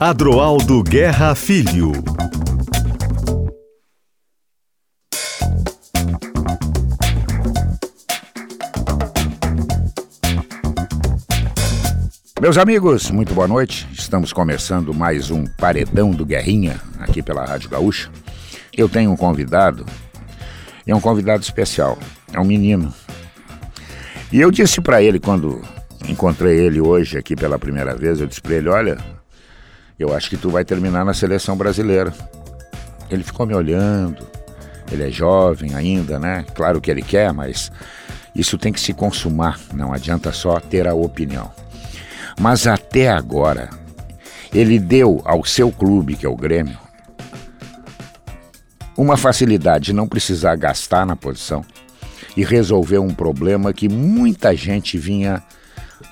Adroaldo Guerra Filho. Meus amigos, muito boa noite. Estamos começando mais um Paredão do Guerrinha aqui pela Rádio Gaúcha. Eu tenho um convidado, é um convidado especial, é um menino. E eu disse para ele quando encontrei ele hoje aqui pela primeira vez, eu disse para ele, olha, eu acho que tu vai terminar na seleção brasileira. Ele ficou me olhando, ele é jovem ainda, né? Claro que ele quer, mas isso tem que se consumar, não adianta só ter a opinião. Mas até agora, ele deu ao seu clube, que é o Grêmio, uma facilidade de não precisar gastar na posição e resolver um problema que muita gente vinha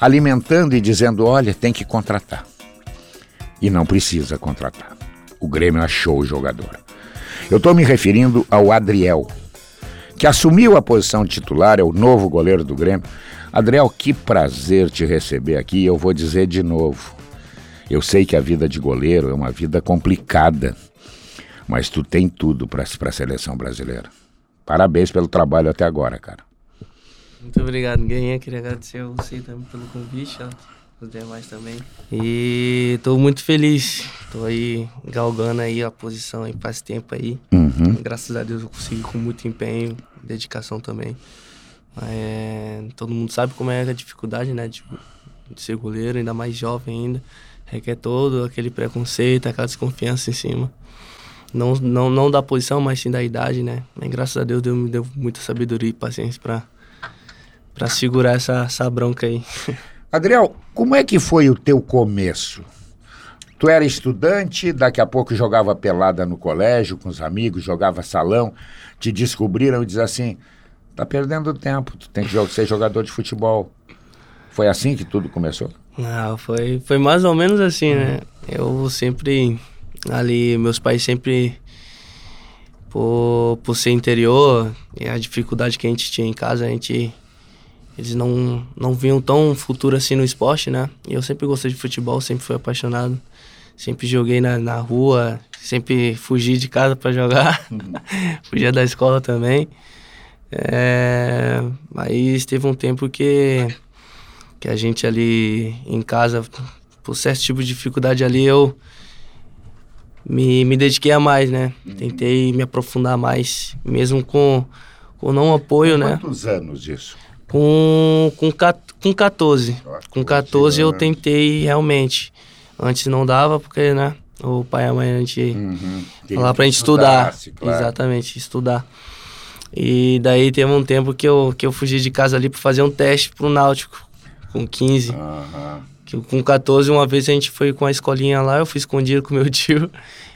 alimentando e dizendo: olha, tem que contratar e não precisa contratar. O Grêmio achou o jogador. Eu estou me referindo ao Adriel, que assumiu a posição de titular, é o novo goleiro do Grêmio. Adriel, que prazer te receber aqui. Eu vou dizer de novo. Eu sei que a vida de goleiro é uma vida complicada, mas tu tem tudo para a seleção brasileira. Parabéns pelo trabalho até agora, cara. Muito obrigado, Guinha. Queria agradecer a você também pelo convite. Ó os demais também. E estou muito feliz. Estou aí galgando aí a posição aí faz tempo aí. Uhum. Graças a Deus eu consegui com muito empenho, dedicação também. É, todo mundo sabe como é a dificuldade, né, de, de ser goleiro, ainda mais jovem ainda. Requer todo aquele preconceito, aquela desconfiança em cima. Não, não, não da posição, mas sim da idade, né? Mas graças a Deus Deus me deu muita sabedoria e paciência para para segurar essa, essa bronca aí. Adriel, como é que foi o teu começo? Tu era estudante, daqui a pouco jogava pelada no colégio com os amigos, jogava salão, te descobriram e diz assim: tá perdendo tempo, tu tem que ser jogador de futebol. Foi assim que tudo começou? Não, foi, foi mais ou menos assim, né? Eu sempre, ali, meus pais sempre, por, por ser interior e a dificuldade que a gente tinha em casa, a gente eles não, não viam tão futuro assim no esporte, né? E eu sempre gostei de futebol, sempre fui apaixonado. Sempre joguei na, na rua, sempre fugi de casa para jogar. Uhum. Fugia da escola também. É, mas teve um tempo que, que a gente ali em casa, por certo tipo de dificuldade ali, eu me, me dediquei a mais, né? Uhum. Tentei me aprofundar mais, mesmo com, com não apoio, com né? Quantos anos isso? Com, com, com 14. Com 14 eu tentei realmente. Antes não dava, porque, né? O pai e a mãe a gente uhum. falava pra gente estudar. Claro. Exatamente, estudar. E daí teve um tempo que eu, que eu fugi de casa ali para fazer um teste pro Náutico, com 15. Uhum. Que, com 14, uma vez a gente foi com a escolinha lá, eu fui escondido com meu tio.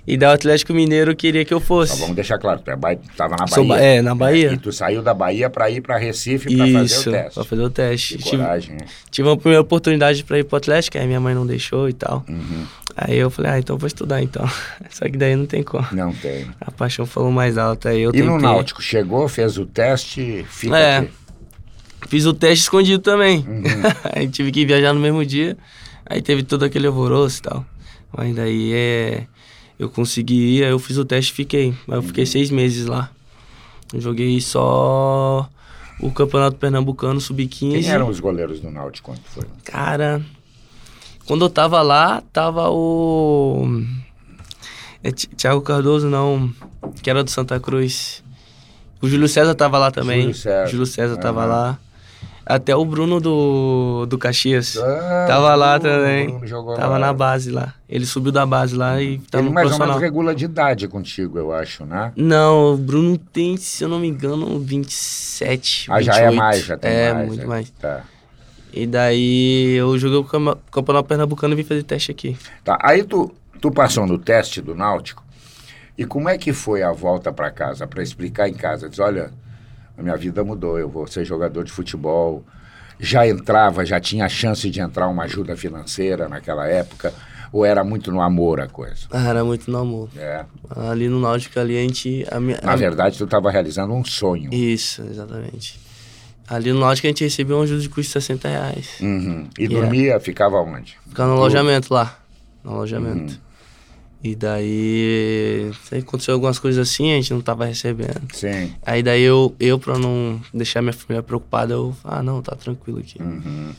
E da Atlético Mineiro queria que eu fosse. Então, vamos deixar claro, tu estava é na Bahia. é, na Bahia. E tu saiu da Bahia para ir para Recife para fazer o teste. para fazer o teste. Que coragem, tive, tive uma primeira oportunidade para ir pro Atlético, aí minha mãe não deixou e tal. Uhum. Aí eu falei, ah, então vou estudar então. Só que daí não tem como. Não tem. A paixão falou mais alto, aí eu E tentei. no Náutico, chegou, fez o teste, fica é, aqui. Fiz o teste escondido também. Uhum. aí tive que viajar no mesmo dia, aí teve todo aquele alvoroço e tal. Mas daí é eu consegui ir, aí eu fiz o teste e fiquei. Mas eu fiquei seis meses lá. Eu joguei só o Campeonato Pernambucano Sub-15. Quem eram os goleiros do Náutico quando foi? Cara, quando eu tava lá, tava o... É, Thiago Cardoso, não, que era do Santa Cruz. O Júlio César tava lá também. Júlio César. Júlio César tava lá. Até o Bruno do, do Caxias. Ah, tava lá também. Tava lá. na base lá. Ele subiu da base lá e tava Ele no mais ou menos regula de idade contigo, eu acho, né? Não, o Bruno tem, se eu não me engano, 27, Ah, 28. já é mais, já tem é, mais. muito é. mais. Tá. E daí eu joguei o Cam- Campeonato Pernambucano e vim fazer teste aqui. Tá, aí tu, tu passou no teste do Náutico, e como é que foi a volta para casa? Para explicar em casa, diz, olha, a minha vida mudou, eu vou ser jogador de futebol. Já entrava, já tinha a chance de entrar uma ajuda financeira naquela época, ou era muito no amor a coisa? Ah, era muito no amor. É. Ali no Náutico, ali a gente... A minha, Na a- verdade, tu estava realizando um sonho. Isso, exatamente. Ali no Náutico a gente recebia um ajuda de custo de 60 reais. Uhum. E Yeah. dormia, ficava onde? Ficava no alojamento lá. No alojamento. Uhum. E daí, aconteceu algumas coisas assim, a gente não tava recebendo. Sim. Aí daí eu, eu pra não deixar minha família preocupada, eu, ah não, tá tranquilo aqui. Uhum.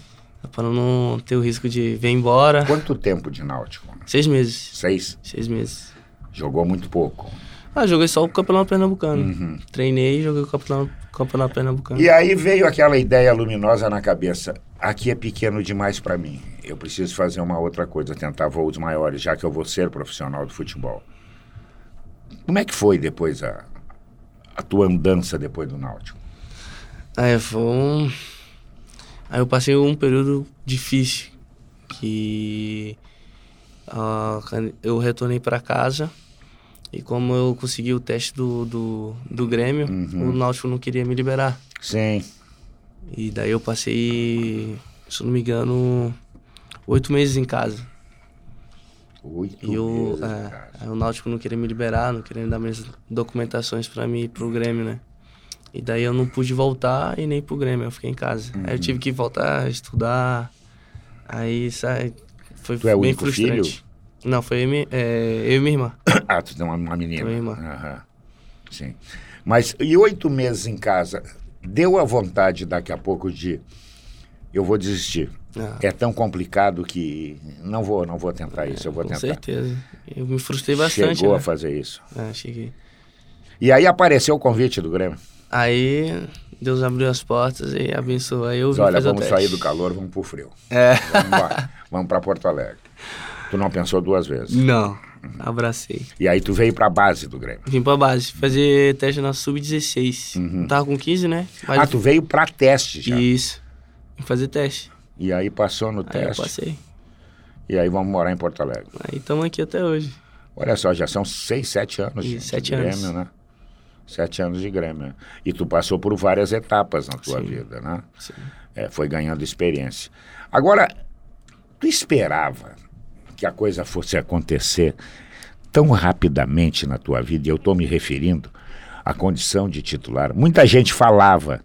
Pra não ter o risco de vir embora. Quanto tempo de náutico? Seis meses. Seis? Seis meses. Jogou muito pouco. Ah, joguei só o Campeonato Pernambucano. Uhum. Treinei e joguei o Campeonato, campeonato Pernambucano. E aí veio aquela ideia luminosa na cabeça. Aqui é pequeno demais para mim. Eu preciso fazer uma outra coisa, tentar voos maiores, já que eu vou ser profissional do futebol. Como é que foi depois a, a tua andança depois do Náutico? Aí foi um... Aí eu passei um período difícil, que ah, quando eu retornei para casa e como eu consegui o teste do, do, do Grêmio, Uhum. o Náutico não queria me liberar. Sim. E daí eu passei, se eu não me engano, oito meses em casa. Oito E o, meses, é, aí o Náutico não queria me liberar, não queria dar minhas documentações para mim ir pro Grêmio, né? E daí eu não pude voltar e nem pro Grêmio, eu fiquei em casa. Aí Uhum. eu tive que voltar a estudar. Aí sai, foi Tu é bem frustrante. filho? Não, foi eu, e é, eu e minha irmã. Ah, tu tem uma, uma menina. Uma irmã. Aham. Sim. Mas e oito meses em casa, deu a vontade daqui a pouco de eu vou desistir. Ah, É tão complicado que não vou, não vou tentar isso, eu vou com tentar. certeza. Eu me frustrei bastante, Chegou né? a fazer isso. É, cheguei. E aí apareceu o convite do Grêmio. Aí Deus abriu as portas e abençoou. Aí eu Diz, vim olha, vamos sair do calor, vamos pro frio. É. Vamos vamos para Porto Alegre. Tu não pensou duas vezes. Não, abracei. E aí tu veio para a base do Grêmio. Vim pra base, fazer teste na Sub-16. Uhum. Tava com 15, né? Mas Ah, tu veio para teste já. Isso. Fazer teste. E aí passou no Aí eu teste. passei. E aí vamos morar em Porto Alegre. Aí estamos aqui até hoje. Olha só, já são seis, sete anos de, Isso, sete de anos. Grêmio, né? Sete anos de Grêmio. E tu passou por várias etapas na tua Sim. vida, né? Sim. É, foi ganhando experiência. Agora, tu esperava que a coisa fosse acontecer tão rapidamente na tua vida, e eu estou me referindo à condição de titular. Muita gente falava: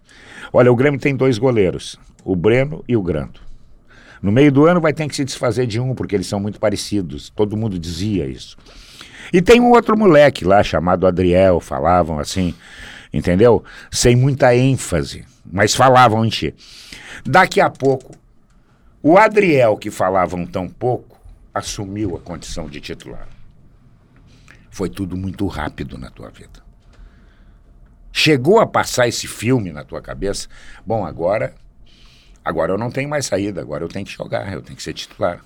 olha, o Grêmio tem dois goleiros, o Breno e o Grando. No meio do ano vai ter que se desfazer de um, porque eles são muito parecidos. Todo mundo dizia isso. E tem um outro moleque lá chamado Adriel, falavam assim, entendeu? Sem muita ênfase, mas falavam em ti. Daqui a pouco, o Adriel, que falavam tão pouco, assumiu a condição de titular. Foi tudo muito rápido na tua vida. Chegou a passar esse filme na tua cabeça? Bom, agora, agora eu não tenho mais saída, agora eu tenho que jogar, eu tenho que ser titular.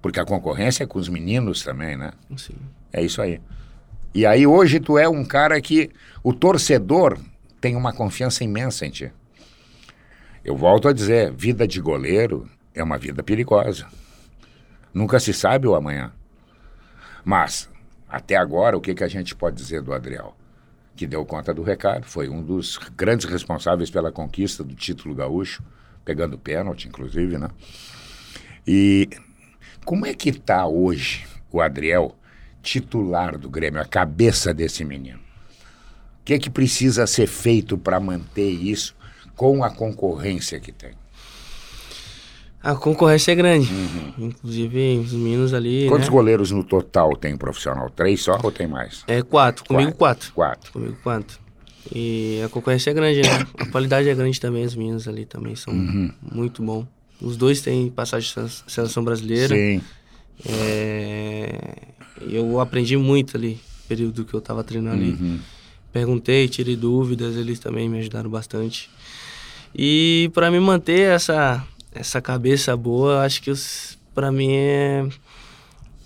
Porque a concorrência é com os meninos também, né? Sim. É isso aí. E aí hoje tu é um cara que o torcedor tem uma confiança imensa em ti. Eu volto a dizer, vida de goleiro é uma vida perigosa. Nunca se sabe o amanhã. Mas, até agora, o que, que a gente pode dizer do Adriel? Que deu conta do recado, foi um dos grandes responsáveis pela conquista do título gaúcho, pegando pênalti, inclusive, né? E como é que está hoje o Adriel, titular do Grêmio, a cabeça desse menino? O que é que precisa ser feito para manter isso com a concorrência que tem? A concorrência é grande. Inclusive, os meninos ali. Uhum. Quantos né? goleiros no total tem profissional? Três só ou tem mais? É quatro. Comigo, quatro. Quatro. Comigo, quatro. E a concorrência é grande, né? A qualidade é grande também. Os meninos ali também são Uhum. muito bons. Os dois têm passagem de sele- seleção brasileira. Sim. É, eu aprendi muito ali, no período que eu tava treinando ali. Uhum. Perguntei, tirei dúvidas, eles também me ajudaram bastante. E para me manter essa essa cabeça boa, acho que para mim é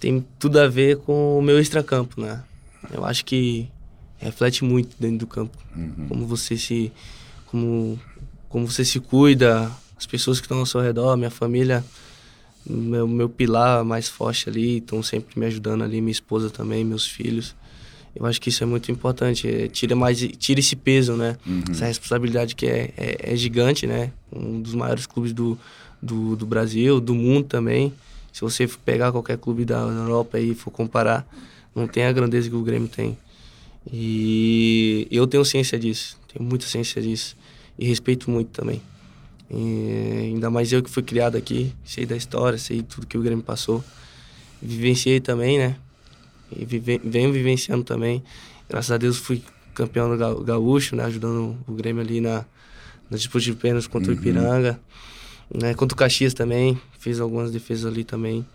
tem tudo a ver com o meu extracampo, né? Eu acho que reflete muito dentro do campo, como você se como como você se cuida, as pessoas que estão ao seu redor, minha família, meu, meu pilar mais forte ali, estão sempre me ajudando ali, minha esposa também, meus filhos. Eu acho que isso é muito importante. é, tira mais, tira esse peso, né? Essa responsabilidade que é, é, é gigante, né? Um dos maiores clubes do, do, do Brasil, do mundo também. Se você pegar qualquer clube da Europa e for comparar, não tem a grandeza que o Grêmio tem. E eu tenho ciência disso, tenho muita ciência disso. e respeito muito também. E, ainda mais eu que fui criado aqui, sei da história, sei tudo que o Grêmio passou. Vivenciei também, né? E vive, venho vivenciando também. Graças a Deus fui campeão do Gaúcho, né? Ajudando o Grêmio ali na, na disputa de pênaltis contra uhum. o Ipiranga. Né? Contra o Caxias também, fiz algumas defesas ali também.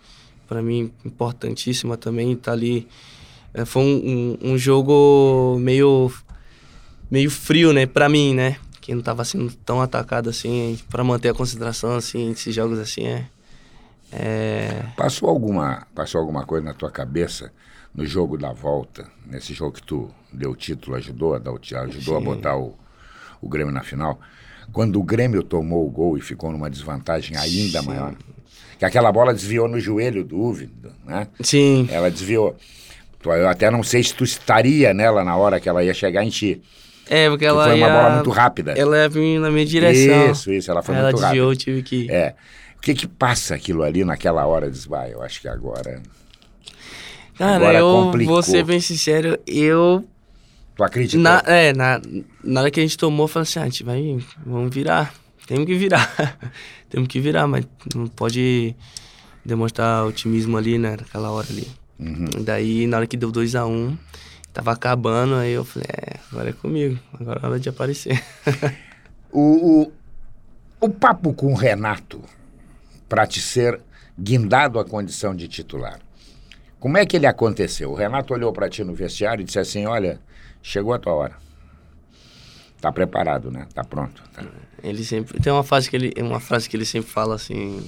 Para mim, importantíssima também, tá ali. É, foi um, um, um, jogo meio, meio frio, né? Para mim, né? Que não tava sendo tão atacado assim, para manter a concentração, assim, esses jogos assim, é... é... Passou, alguma, passou alguma coisa na tua cabeça no jogo da volta, nesse jogo que tu deu o título, ajudou a, dar o, ajudou a botar o, o Grêmio na final? Quando o Grêmio tomou o gol e ficou numa desvantagem ainda Sim. maior. Que aquela bola desviou no joelho do Uve, né? Sim. Ela desviou. Eu até não sei se tu estaria nela na hora que ela ia chegar em ti. É, porque ela foi uma ia... bola muito rápida. Ela ia vir na minha direção. Isso, isso, ela foi ela muito desviou, rápida. tive que... É. O que que passa aquilo ali naquela hora? Diz, vai, eu acho que agora... Cara, agora eu complicou. vou ser bem sincero, eu Tu acredita? Na, é, na, na hora que a gente tomou, eu falei assim, ah, a gente vai, vamos virar. Temos que virar. Temos que virar, mas não pode demonstrar otimismo ali, né, naquela hora ali. Uhum. Daí, na hora que deu 2 a 1 um, tava acabando, aí eu falei, é, agora é comigo, agora é hora de aparecer. o, o, o papo com o Renato, para te ser guindado à condição de titular, como é que ele aconteceu? O Renato olhou para ti no vestiário e disse assim, olha, chegou a tua hora. Tá preparado, né? Tá pronto. Tá. Ele sempre tem uma frase que ele, uma frase que ele sempre fala assim,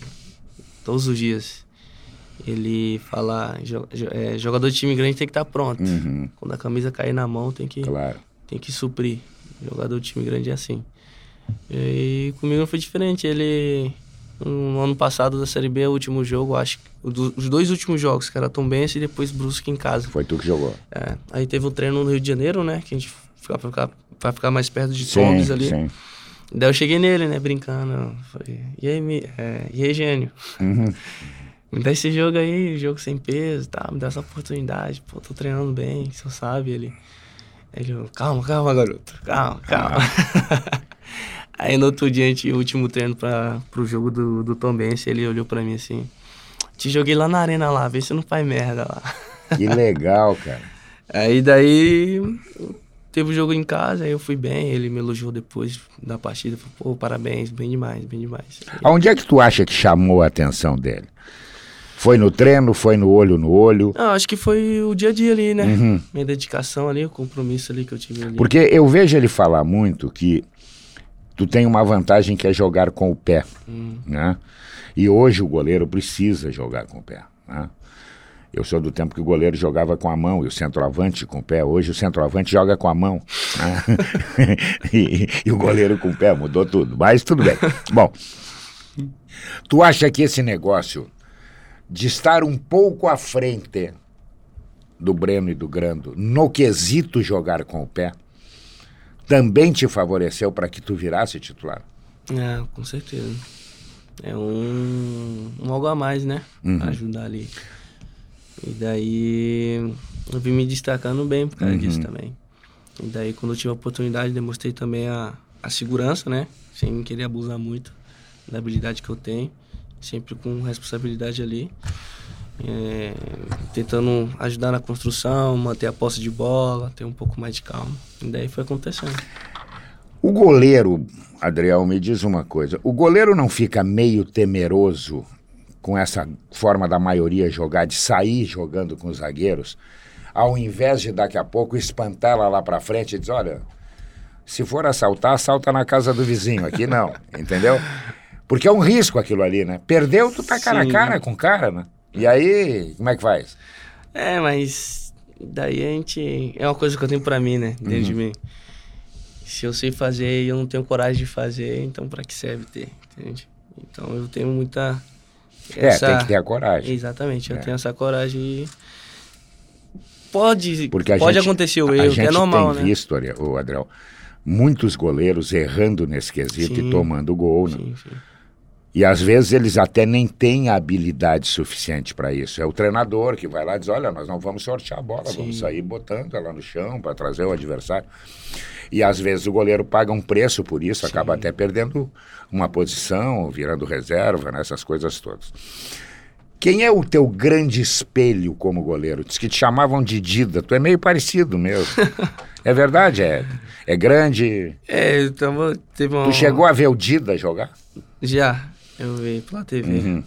todos os dias. Ele fala, é, jogador de time grande tem que estar tá pronto. Uhum. Quando a camisa cair na mão, tem que, claro. tem que suprir. Jogador de time grande é assim. E comigo não foi diferente. Ele, no ano passado da Série B, o último jogo, acho que os dois últimos jogos, que era Tom Benz e depois Brusque em casa. Foi tu que jogou. É, aí teve um treino no Rio de Janeiro, né? Que a gente fica, pra ficar, pra ficar mais perto de Tombs ali. Sim. Daí eu cheguei nele, né, brincando. Falei, e aí, me, é, e aí gênio? Uhum. me dá esse jogo aí, jogo sem peso, tá? Me dá essa oportunidade. Pô, tô treinando bem, você sabe. Ele, ele calma, calma, garoto. Calma, calma. Ah. aí no outro dia, o último treino pra, pro jogo do, do Tom Benz, ele olhou pra mim assim, te joguei lá na arena lá, vê se não faz merda lá. Que legal, cara. Aí daí teve o jogo em casa, aí eu fui bem, ele me elogiou depois da partida, falou, pô, parabéns, bem demais, bem demais. Aonde é que tu acha que chamou a atenção dele? Foi no treino, foi no olho no olho? Não, acho que foi o dia a dia ali, né? Uhum. Minha dedicação ali, o compromisso ali que eu tive ali. Porque eu vejo ele falar muito que tu tem uma vantagem que é jogar com o pé, hum. né? E hoje o goleiro precisa jogar com o pé, né? Eu sou do tempo que o goleiro jogava com a mão e o centroavante com o pé. Hoje o centroavante joga com a mão. Né? e, e, o goleiro com o pé mudou tudo. Mas tudo bem. Bom, tu acha que esse negócio de estar um pouco à frente do Breno e do Grando no quesito jogar com o pé também te favoreceu para que tu virasse titular? É, com certeza. É um, um algo a mais, né? Uhum. Ajudar ali. E daí eu vim me destacando bem por causa uhum. disso também. E daí quando eu tive a oportunidade, demonstrei também a, a segurança, né? Sem querer abusar muito da habilidade que eu tenho. Sempre com responsabilidade ali. É, tentando ajudar na construção, manter a posse de bola, ter um pouco mais de calma. E daí foi acontecendo. O goleiro, Adriel, me diz uma coisa: o goleiro não fica meio temeroso com essa forma da maioria jogar, de sair jogando com os zagueiros, ao invés de daqui a pouco espantar ela lá para frente e dizer: olha, se for assaltar, assalta na casa do vizinho, aqui não, entendeu? Porque é um risco aquilo ali, né? Perdeu, tu tá cara Sim. a cara com o cara, né? E aí, como é que faz? É, mas daí a gente. É uma coisa que eu tenho pra mim, né? Desde uhum. mim. Se eu sei fazer e eu não tenho coragem de fazer, então pra que serve ter? Entende? Então eu tenho muita essa... É, tem que ter a coragem. Exatamente, eu é. tenho essa coragem e pode, Porque pode gente, acontecer o erro, que é normal, né? A gente tem visto, o Adriel, muitos goleiros errando nesse quesito sim, e tomando gol, né? Sim, sim. E às vezes eles até nem têm a habilidade suficiente para isso. É o treinador que vai lá e diz: olha, nós não vamos sortear a bola, Sim. vamos sair botando ela no chão para trazer o adversário. E às vezes o goleiro paga um preço por isso, Sim. acaba até perdendo uma posição, virando reserva, né, essas coisas todas. Quem é o teu grande espelho como goleiro? Diz que te chamavam de Dida. Tu é meio parecido mesmo. é verdade, é. É grande. É, então teve uma... Tu chegou a ver o Dida jogar? Já. Eu vi pela TV. Uhum.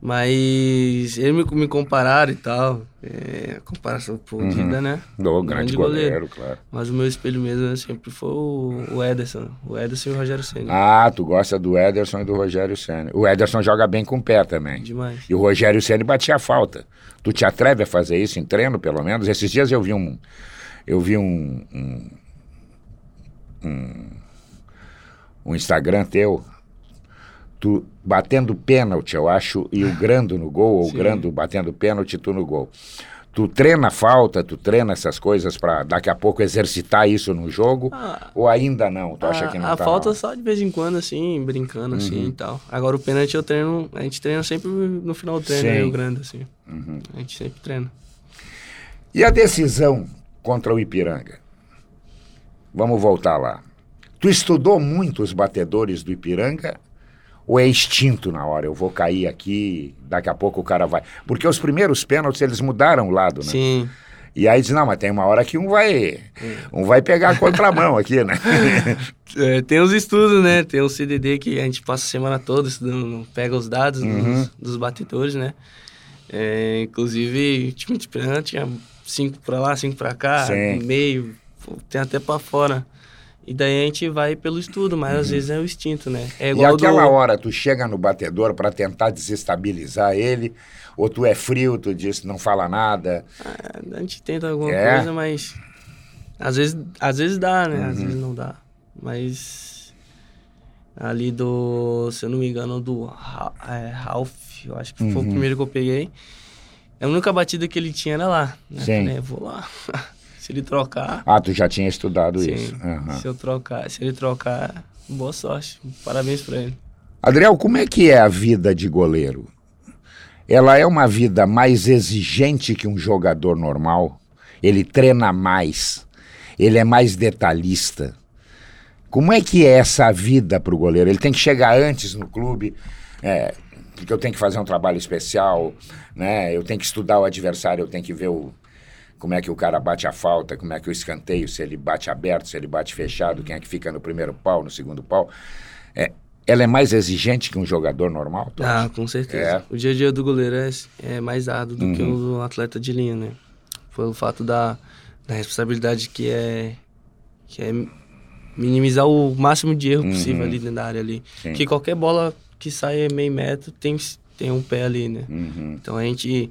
Mas ele me, me compararam e tal. É, comparação por uhum. Né? Do grande, grande goleiro, goleiro, claro. Mas o meu espelho mesmo sempre foi o, o Ederson. O Ederson e o Rogério Senna. Ah, tu gosta do Ederson e do Rogério Senna. O Ederson joga bem com o pé também. Demais. E o Rogério Senna batia falta. Tu te atreve a fazer isso em treino, pelo menos? Esses dias eu vi um. Eu vi um, um, um Instagram teu tu batendo pênalti, eu acho, e o Grando no gol, ou o Grando batendo pênalti, tu no gol. Tu treina falta, tu treina essas coisas para daqui a pouco exercitar isso no jogo? Ah, ou ainda não? Tu acha que não A tá falta não? só de vez em quando, assim, brincando, assim, uhum. assim e tal. Agora o pênalti eu treino, a gente treina sempre no final do treino, aí, o grande, assim. Uhum. A gente sempre treina. E a decisão contra o Ipiranga? Vamos voltar lá. Tu estudou muito os batedores do Ipiranga ou é extinto na hora? Eu vou cair aqui, daqui a pouco o cara vai. Porque os primeiros pênaltis eles mudaram o lado, né? Sim. E aí diz, não, mas tem uma hora que um vai, um vai pegar a contramão aqui, né? é, tem os estudos, né? Tem o CDD que a gente passa a semana toda estudando, pega os dados uhum. dos, dos, batedores, né? É, inclusive, time de pênalti tinha cinco pra lá, cinco pra cá, Sim. meio, tem até pra fora. E daí a gente vai pelo estudo, mas uhum. às vezes é o instinto, né? É igual e aquela do... hora, tu chega no batedor para tentar desestabilizar ele, ou tu é frio, tu diz, não fala nada? Ah, a gente tenta alguma é. coisa, mas às vezes, às vezes dá, né? Uhum. Às vezes não dá. Mas ali do, se eu não me engano, do é, Ralph, eu acho que uhum. foi o uhum. primeiro que eu peguei. A única batida que ele tinha era lá. Né? Sim. Falei, vou lá. Se ele trocar. Ah, tu já tinha estudado sim, isso. Uhum. Se eu trocar, se ele trocar, boa sorte. Parabéns para ele. Adriel, como é que é a vida de goleiro? Ela é uma vida mais exigente que um jogador normal? Ele treina mais, ele é mais detalhista. Como é que é essa vida para o goleiro? Ele tem que chegar antes no clube, é, porque eu tenho que fazer um trabalho especial, né? Eu tenho que estudar o adversário, eu tenho que ver o, como é que o cara bate a falta, como é que o escanteio, se ele bate aberto, se ele bate fechado, quem é que fica no primeiro pau, no segundo pau. É, ela é mais exigente que um jogador normal? Ah, com certeza. É. O dia a dia do goleiro é, é mais árduo do uhum. que o atleta de linha, né? Pelo fato da, da responsabilidade que é, que é minimizar o máximo de erro possível uhum. ali dentro da área ali. Sim. Que qualquer bola que saia meio metro tem, tem um pé ali, né? Uhum. Então a gente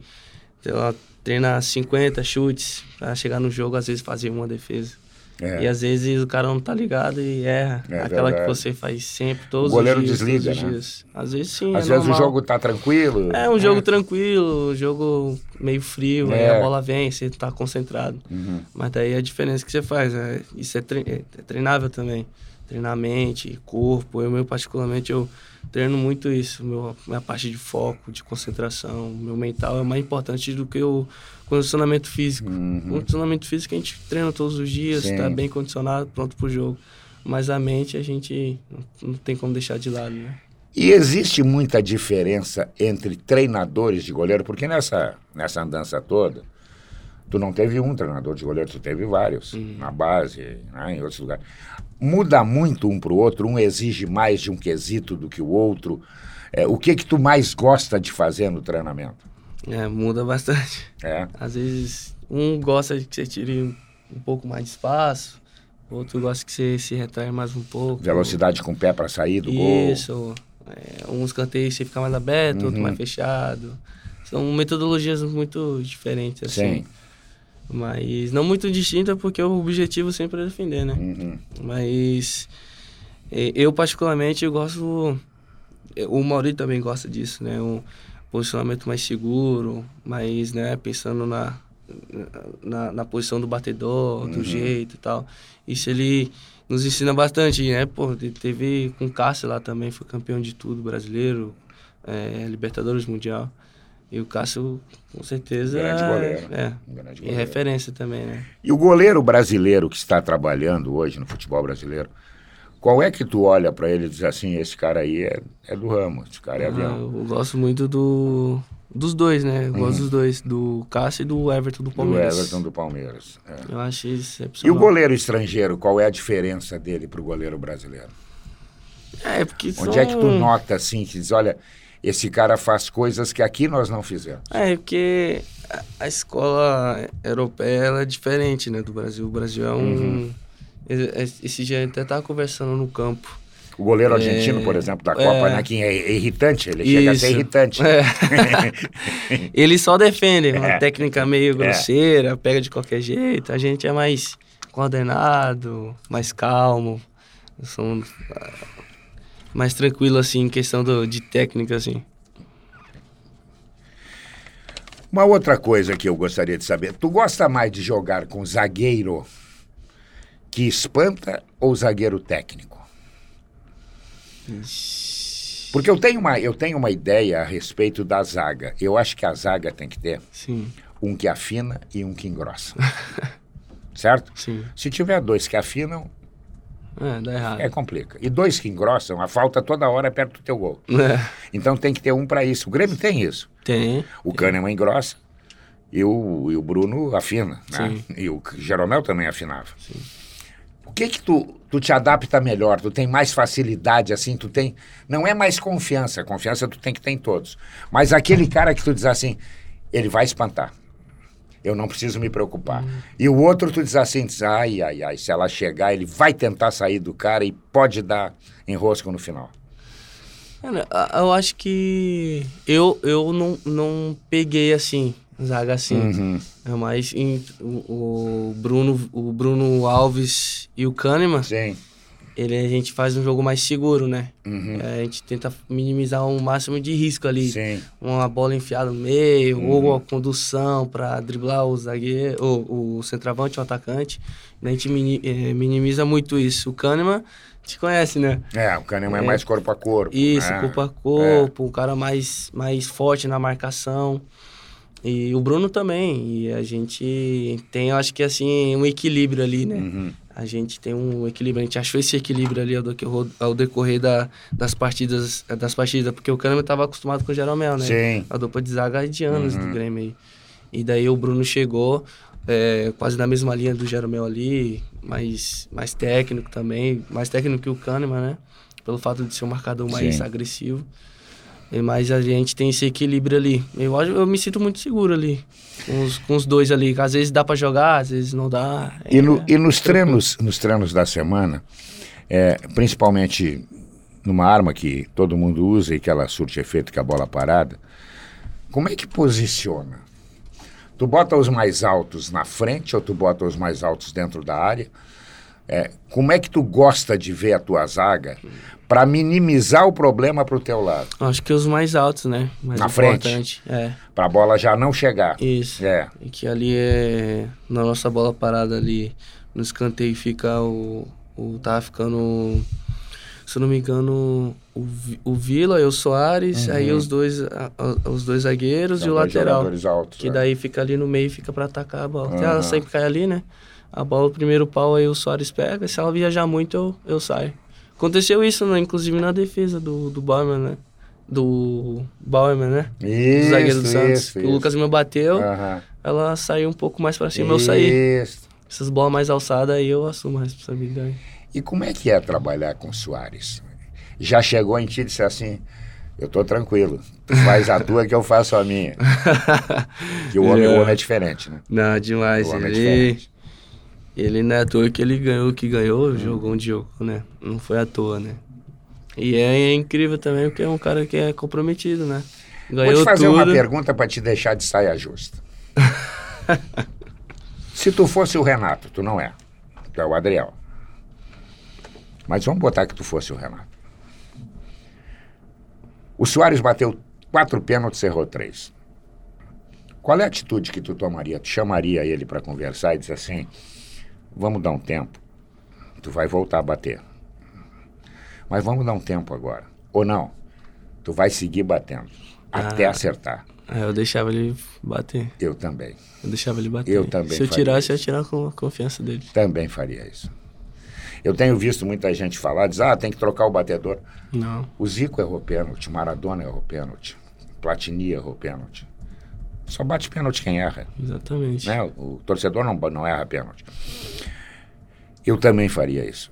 treina 50 chutes para chegar no jogo, às vezes fazer uma defesa. É. E às vezes o cara não tá ligado e erra. É aquela verdade. que você faz sempre, todos o goleiro os dias. desliga, os né? dias. Às vezes sim. Às é vezes normal. o jogo tá tranquilo. É um jogo é. tranquilo, um jogo meio frio, aí a é. bola vem, você tá concentrado. Uhum. Mas daí a diferença que você faz, é, isso é, tre é treinável também. Treinamento, corpo. Eu, meu, particularmente, eu treino muito isso. Meu, minha parte de foco, de concentração, meu mental é mais importante do que o condicionamento físico. Uhum. O condicionamento físico a gente treina todos os dias, está bem condicionado, pronto para o jogo. Mas a mente a gente não tem como deixar de lado, né? E existe muita diferença entre treinadores de goleiro, porque nessa, nessa andança toda, tu não teve um treinador de goleiro, tu teve vários, uhum. na base, né, em outros lugares muda muito um para o outro, um exige mais de um quesito do que o outro. É, o que que tu mais gosta de fazer no treinamento? É, muda bastante. É. Às vezes um gosta de que você tire um pouco mais de espaço, outro gosta que você se retrai mais um pouco. Velocidade com o pé para sair do Isso. gol. Isso. É, uns canteios você fica mais aberto, uhum. outro mais fechado. São metodologias muito diferentes, assim. Sim. Mas não muito distinta porque o objetivo sempre é defender, né? Uhum. Mas eu particularmente eu gosto o Maurício também gosta disso, né? Um posicionamento mais seguro, mais, né, pensando na na, na posição do batedor, do uhum. jeito e tal. Se ele nos ensina bastante, né? Pô, te- teve com o Cássio lá também, foi campeão de tudo, brasileiro, é, Libertadores Mundial. E o Cássio, com certeza, Grande goleiro. é, Um grande e goleiro. referência também, né? E o goleiro brasileiro que está trabalhando hoje no futebol brasileiro, qual é que tu olha para ele e diz assim, esse cara aí é, é do ramo, esse cara é Ah, avião. Eu gosto muito do, dos dois, né? Eu gosto dos dois, do Cássio e do Everton do Do Palmeiras. Everton do Palmeiras. é. Eu achei E o excepcional. goleiro estrangeiro, qual é a diferença dele para o goleiro brasileiro? É, porque Onde é que tu são- nota assim, que diz, olha, esse cara faz coisas que aqui nós não fizemos? É, porque a- escola europeia é diferente, né, do Brasil. O Brasil é um... Uhum. Esse dia até tava conversando no campo. O goleiro É, argentino, por exemplo, da é. Copa, né, que é irritante, ele chega a ser Isso. irritante. É. Ele só defende, uma É. técnica meio grosseira, pega de qualquer jeito. A gente é mais coordenado, mais calmo. Ah, mais tranquilo, assim, em questão do, de técnica, assim. Uma outra coisa que eu gostaria de saber, tu gosta mais de jogar com zagueiro que espanta ou zagueiro técnico? Porque eu tenho uma, eu tenho uma ideia a respeito da zaga. Eu acho que a zaga tem que ter Sim, um que afina e um que engrossa. certo? sim. Se tiver dois que afinam, É, dá errado. é complica. E dois que engrossam, a falta toda hora é perto do teu gol. É, Então tem que ter um para isso. O Grêmio tem isso. tem. O Kahneman engrossa e o, e o Bruno afina. Né? Sim. E o Jeromel também afinava. O que que tu, tu te adapta melhor? Tu tem mais facilidade, assim, tu tem... Não é mais confiança, confiança tu tem que ter em todos. Mas aquele cara que tu diz assim, ele vai espantar. Eu não preciso me preocupar. E o outro tu diz assim, diz, ai, ai, ai, se ela chegar, ele vai tentar sair do cara e pode dar enrosco no final. Eu acho que eu, eu não, não peguei assim, zaga assim. Uhum. É mais em- o, o Bruno, o Bruno Alves e o Kahneman, Sim. Ele, a gente faz um jogo mais seguro, né? Uhum. É, a gente tenta minimizar o máximo de risco ali. Sim. Uma bola enfiada no meio, Uhum. ou a condução para driblar o zagueiro, ou o centroavante, o atacante. A gente eh, minimiza muito isso. O Kahneman, te conhece, né? É, o Kahneman é, É. mais corpo a corpo. Isso, né? corpo a corpo, um cara mais, mais forte na marcação. E o Bruno também. E a gente tem, eu acho que assim, um equilíbrio ali, né? Uhum. A gente tem um equilíbrio, a gente achou esse equilíbrio ali ao, decorrer- ao decorrer da, das partidas, das partidas, porque o Kahneman estava acostumado com o Jeromel, né? Sim. A dupla de zaga de anos Uhum. do Grêmio aí. E daí o Bruno chegou, é, quase na mesma linha do Jeromel ali, mais, mais técnico também, mais técnico que o Kahneman, né? Pelo fato de ser um marcador mais Sim. agressivo. Mas a gente tem esse equilíbrio ali. Eu, eu me sinto muito seguro ali, com os, com os dois ali. Às vezes dá pra jogar, às vezes não dá. E, no- É, e nos treinos, nos treinos da semana, é, principalmente numa arma que todo mundo usa e que ela surte efeito que é a bola parada, como é que posiciona? Tu bota os mais altos na frente ou tu bota os mais altos dentro da área? É, como é que tu gosta de ver a tua zaga para minimizar o problema para o teu lado? Acho que os mais altos, né? Mais Na frente? É, Para a bola já não chegar. isso. É. E que ali é. Na nossa bola parada ali, no escanteio fica o. o tá ficando. Se não me engano, o, o Vila e o Soares, aí os dois, a- a- os dois zagueiros São e o Uhum. dois lateral. altos, Que é. daí fica ali no meio e fica pra atacar a bola. Aham. ela sempre cai ali, né? A bola, o primeiro pau aí o Soares pega. Se ela viajar muito, eu, eu saio. Aconteceu isso, né? inclusive na defesa do, do Bauerman, né? Do Bauerman, né? Isso, do zagueiro do Santos. isso, isso. O Lucas me bateu, Aham. ela saiu um pouco mais pra cima, eu saí. Isso. Essas bolas mais alçadas aí eu assumo a responsabilidade. E como é que é trabalhar com o Soares? Já chegou em ti e disse assim, eu tô tranquilo, tu faz a tua que eu faço a minha. Que o homem, o É. homem é diferente, né? Não, demais. O homem é diferente. Ele não é à toa que ele ganhou o que ganhou, jogou onde jogou, né? Não foi à toa, né? E é, é incrível também porque é um cara que é comprometido, né? Ganhou Vou te fazer tudo. uma pergunta para te deixar de saia justa. Se tu fosse o Renato, tu não é. Tu é o Adriel. Mas vamos botar que tu fosse o Renato. O Soares bateu quatro pênaltis e errou três. Qual é a atitude que tu tomaria? Tu chamaria ele para conversar e dizer assim: vamos dar um tempo. Tu vai voltar a bater. Mas vamos dar um tempo agora. Ou não? Tu vai seguir batendo. Até Ah. acertar. Aí eu deixava ele bater. Eu também. Eu deixava ele bater. Eu também Se eu tirasse, eu ia isso. tirar com a confiança dele. Também faria isso. Eu tenho visto muita gente falar, diz, ah, tem que trocar o batedor. Não. O Zico errou pênalti, Maradona errou pênalti, Platini errou pênalti. Só bate pênalti quem erra. Exatamente. né? O torcedor não, não erra pênalti. Eu também faria isso.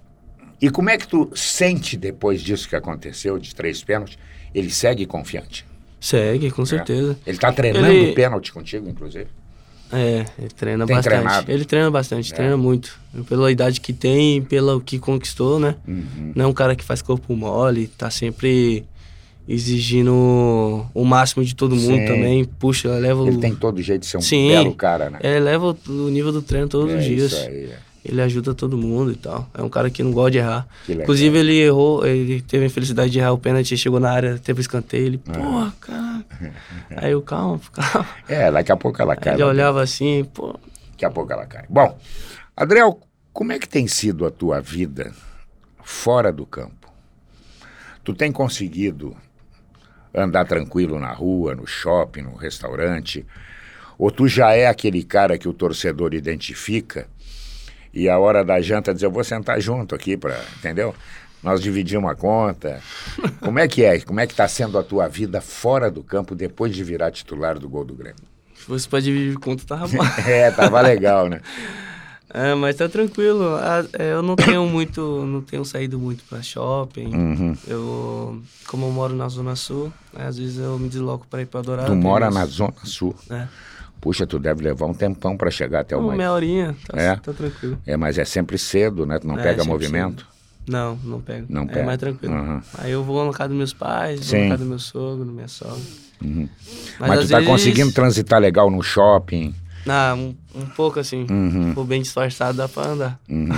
E como é que tu sente depois disso que aconteceu, de três pênaltis? Ele segue confiante? Segue, com certeza. Ele está treinando Ele- pênalti contigo, inclusive? É, ele treina Tem bastante. treinado? Ele treina bastante, É. treina muito. Pela idade que tem pelo que conquistou, né? Uhum. Não é um cara que faz corpo mole, tá sempre exigindo o máximo de todo mundo Sim. também. Puxa, leva Ele o. tem todo jeito de ser um Sim. belo cara, né? Ele leva o, nível do treino todos É os dias. Isso aí, é. Ele ajuda todo mundo e tal. É um cara que não gosta de errar. Inclusive, ele errou, ele teve a infelicidade de errar o pênalti, chegou na área, teve o escanteio, ele, Ah. porra, cara. Aí eu, calma, calma. É, daqui a pouco ela cai. Ele lá olhava assim, pô, Daqui a pouco ela cai. Bom, Adriel, como é que tem sido a tua vida fora do campo? Tu tem conseguido andar tranquilo na rua, no shopping, no restaurante? Ou tu já é aquele cara que o torcedor identifica e a hora da janta diz, eu vou sentar junto aqui para, entendeu? Nós dividimos a conta. Como é que é? Como é que está sendo a tua vida fora do campo depois de virar titular do Gol do Grêmio? se fosse pra dividir conta, tava bom. É, tava legal, né? É, mas tá tranquilo. Ah, é, Eu não tenho muito, não tenho saído muito pra shopping. Uhum. Eu, como eu moro na Zona Sul, né, às vezes eu me desloco pra ir pra Dourado. Tu mora mas- na Zona Sul. É. Puxa, tu deve levar um tempão para chegar até o Uma mais. meia horinha, tá, É? tá tranquilo. É, mas é sempre cedo, né? Tu não É, pega movimento. Não, não pego. Não é pega. mais tranquilo. Uhum. Aí eu vou casa dos meus pais, vou Sim. na casa do meu sogro, da minha sogra. Uhum. Mas, Mas, tu tá vezes- conseguindo transitar legal no shopping. Ah, um, um pouco assim. Uhum. Se for bem disfarçado, dá pra andar. Uhum.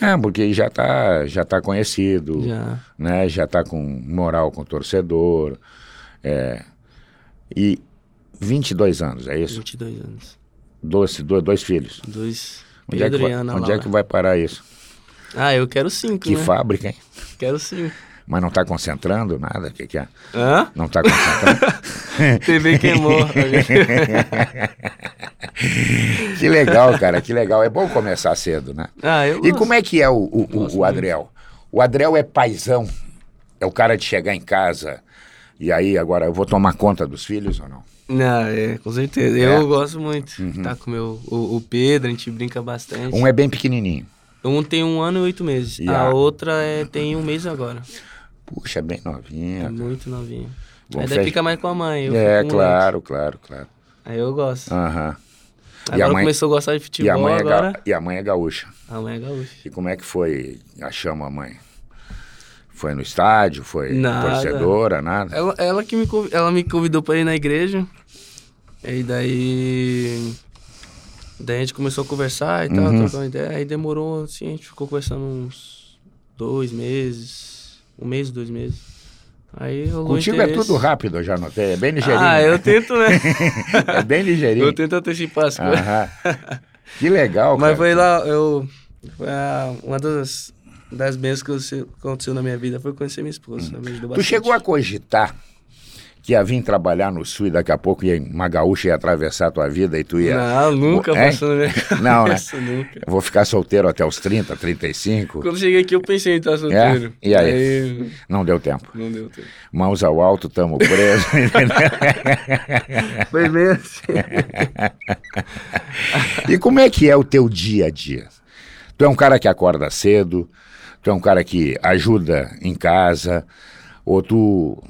É, porque já tá, já tá conhecido, Já. né? Já tá com moral com o torcedor. É. E 22 anos, é isso? 22 anos. Dois, dois, dois filhos. Dois. Onde, é que, Pedro vai, e onde é que vai parar isso? Ah, eu quero cinco, Que né? fábrica, hein? Quero cinco. Mas não tá concentrando nada? O que, que é? Hã? Não tá concentrando? TV queimou. Que legal, cara, que legal. É bom começar cedo, né? ah, eu E como é que é o, o, o- o Adriel? O Adriel é paizão, é o cara de chegar em casa e aí agora eu vou tomar conta dos filhos ou não? Não, é, com certeza. É? Eu gosto muito. Tá com meu, o, o Pedro, a gente brinca bastante. Um é bem pequenininho. Um tem um ano e oito meses. E a, a- outra é, tem um mês agora. Puxa, bem É novinha. muito novinho. Bom, Aí daí fica mais com a mãe. eu É, claro, claro, claro. Aí eu gosto. Aham. E a Agora mãe- começou a gostar de E, futebol, a mãe é agora ga- e a mãe é gaúcha. a mãe é gaúcha. E como é que foi a chama a mãe? Foi no estádio? Foi Nada. torcedora? Nada? Ela, ela que me, convi- ela me convidou pra ir na igreja. E daí. Daí a gente começou a conversar e tal, Uhum. trocando ideia. Aí demorou, assim, a gente ficou conversando uns dois meses. Um mês, dois meses. Aí rolou Contigo é tudo rápido, eu já notei. É bem ligeirinho. Ah, eu tento, né? é bem ligeirinho. eu tento antecipar as coisas. Que legal, Mas cara. foi lá, eu. Foi a- uma das, das bênçãos que eu- que aconteceu na minha vida foi conhecer minha esposa. ajudou Tu chegou a cogitar que ia vir trabalhar no sul e daqui a pouco ia, uma gaúcha ia atravessar a tua vida e tu ia... Não, nunca É? passou na minha cabeça. Não, né? nunca. Eu vou ficar solteiro até os 30, 35. Quando cheguei aqui, eu pensei em estar solteiro. É? E aí? Não deu tempo. Não deu tempo. Mãos ao alto, tamo preso. Foi bem assim. e como é que é o teu dia a dia? Tu é um cara que acorda cedo, tu é um cara que ajuda em casa, ou tu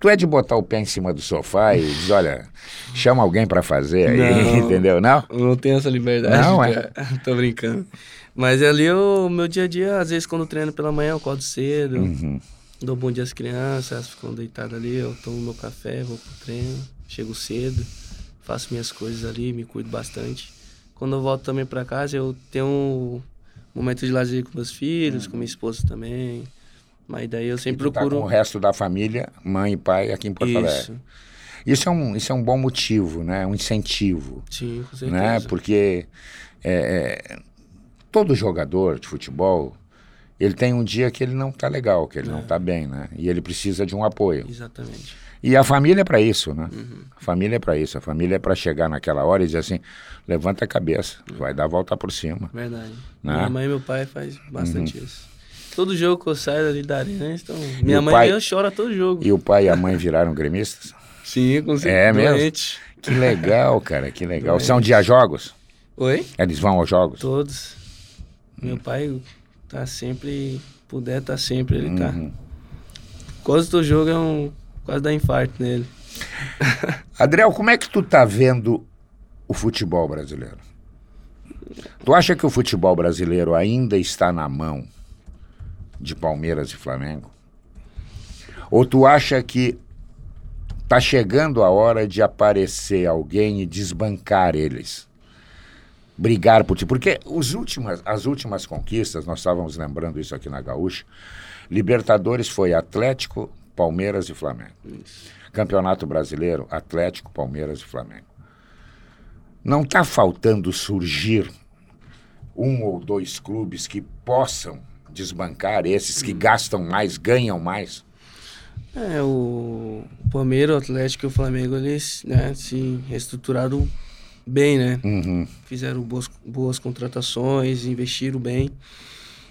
tu é de botar o pé em cima do sofá e diz, olha, chama alguém pra fazer aí, Não. entendeu? Não? Não tenho essa liberdade. Não, é? cara. Tô brincando. Mas ali o meu dia a dia, às vezes quando treino pela manhã, eu acordo cedo. Uhum. Dou bom dia às crianças, elas ficam deitadas ali, eu tomo meu café, vou pro treino, chego cedo, faço minhas coisas ali, me cuido bastante. Quando eu volto também pra casa, eu tenho um momento de lazer com meus filhos, com minha esposa também. Mas daí eu E sempre tu tá com o procuro. resto da família, mãe e pai aqui em Porto Alegre. Isso. Isso é um, isso é um bom motivo, né? Um incentivo, Sim, com certeza. né? Porque é, é, todo jogador de futebol, ele tem um dia que ele não tá legal, que ele não tá bem, né? E ele precisa de um apoio. Exatamente. E a família é para isso, né? A família é para isso. A família é para chegar naquela hora e dizer assim: levanta a cabeça, vai dar a volta por cima. Verdade. Né? Minha mãe e meu pai faz bastante isso. Todo jogo que eu saio ali da arena, estão. Minha mãe pai- chora todo jogo. E o pai e a mãe viraram gremistas? Sim, com É mesmo? Doente. Que legal, cara, que legal. Doente. São dia jogos? Oi? Eles vão aos jogos? Todos. Meu pai tá sempre. Puder, tá sempre. Ele tá. Uhum. Quase todo jogo é um. Quase dá infarto nele. Adriel, como é que tu tá vendo o futebol brasileiro? Tu acha que o futebol brasileiro ainda está na mão de Palmeiras e Flamengo? Ou tu acha que tá chegando a hora de aparecer alguém e desbancar eles? Brigar por ti? Porque os últimas, as últimas conquistas, nós estávamos lembrando isso aqui na Gaúcha, Libertadores foi Atlético, Palmeiras e Flamengo. Campeonato Brasileiro, Atlético, Palmeiras e Flamengo. Não está faltando surgir um ou dois clubes que possam desbancar esses que gastam mais, ganham mais? É, o Palmeiras, o Atlético e o Flamengo, eles né, se reestruturaram bem, né? Uhum. Fizeram boas, boas contratações, investiram bem.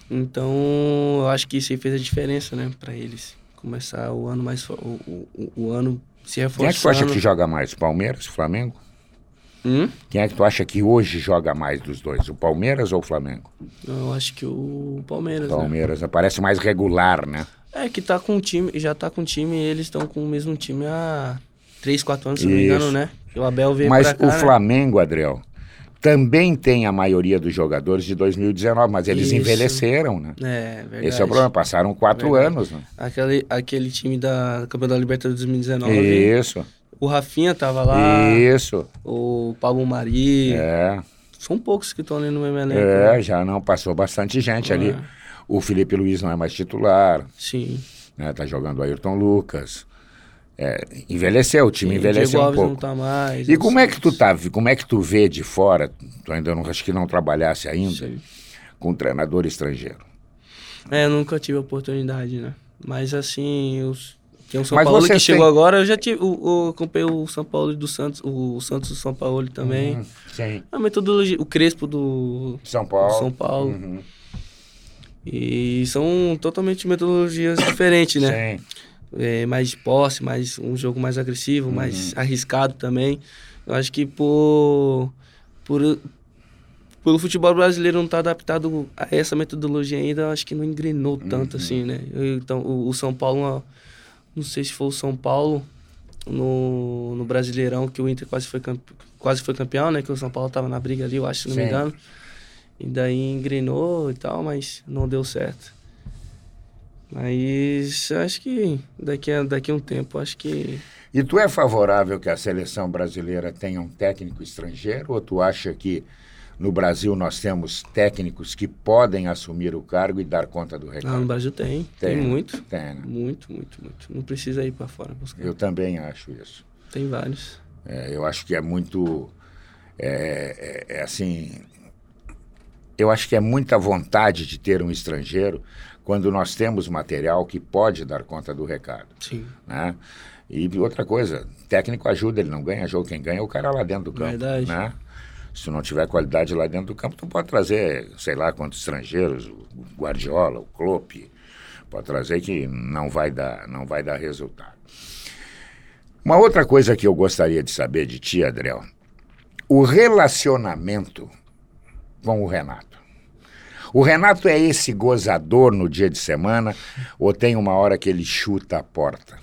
Então, eu acho que isso aí fez a diferença, né, para eles. Começar o ano mais. O, o, o ano se Quem é reforçando. que tu acha que joga mais? Palmeiras, Flamengo? Hum? Quem é que tu acha que hoje joga mais dos dois? O Palmeiras ou o Flamengo? Eu acho que o Palmeiras. Né? Palmeiras, né? parece mais regular, né? É que tá com o time, já tá com o time, eles estão com o mesmo time há 3, 4 anos, se não me engano, Isso. né? O Abel veio Mas pra cá. o né? Flamengo, Adriel, também tem a maioria dos jogadores de 2019, mas eles Isso. envelheceram, né? É, verdade. Esse é o problema, passaram quatro Verdade. anos, né? Aquele, aquele time da Campeonato Libertadores 2019. Isso, O Rafinha tava lá, isso. o Pablo Mari. É, São poucos que estão ali no mesmo elenco. é, né? já não passou bastante gente ali. É. O Felipe Luiz não é mais titular, Sim. né? Tá jogando o Ayrton Lucas. É, envelheceu, o time Sim, envelheceu um pouco. não tá mais. E não como é sei. que tu tá, como é que tu vê de fora, tu ainda não, acho que não trabalhasse ainda, Sei. com um treinador estrangeiro. É, eu nunca tive oportunidade, né? Mas assim, os... tem o São Mas Paulo que chegou têm- agora, eu já tive. O, o, acompanhei o São Paulo do Santos, o Santos do São Paulo também. Uhum, sim. A metodologia, o Crespo do, São do Paulo. São Paulo. Uhum, E são totalmente metodologias diferentes, né? Sim. É, mais de posse, mais um jogo mais agressivo, mais Uhum. arriscado também. Eu acho que por, por pelo futebol brasileiro não estar adaptado a essa metodologia ainda, eu acho que não engrenou tanto Uhum. assim, né? Eu- Então, o, o São Paulo, ó, não sei se foi o São Paulo no, no Brasileirão, que o Inter quase foi, campe- quase foi campeão, né? Que o São Paulo tava na briga ali, eu acho, se não me Sim. engano. E daí engrenou e tal, mas não deu certo. Mas acho que daqui a, daqui a um tempo, acho que. E tu é favorável que a seleção brasileira tenha um técnico estrangeiro ou tu acha que no Brasil nós temos técnicos que podem assumir o cargo e dar conta do Lá no recado? Brasil tem. Tem, Tem, muito. Tem, né? Muito, muito, muito. Não precisa ir pra fora buscar. Eu também acho isso. Tem vários. É, eu acho que é muito. É, é- é assim. Eu acho que é muita vontade de ter um estrangeiro quando nós temos material que pode dar conta do recado. Sim. Né? E outra coisa, técnico ajuda, ele não ganha jogo, quem ganha é o cara lá dentro do campo. Verdade. Né? Se não tiver qualidade lá dentro do campo, tu pode trazer, sei lá quantos estrangeiros, o Guardiola, o Klopp, pode trazer que não vai dar, não vai dar resultado. Uma outra coisa que eu gostaria de saber de ti, Adriel, o relacionamento com o Renato. O Renato é esse gozador no dia de semana ou tem uma hora que ele chuta a porta?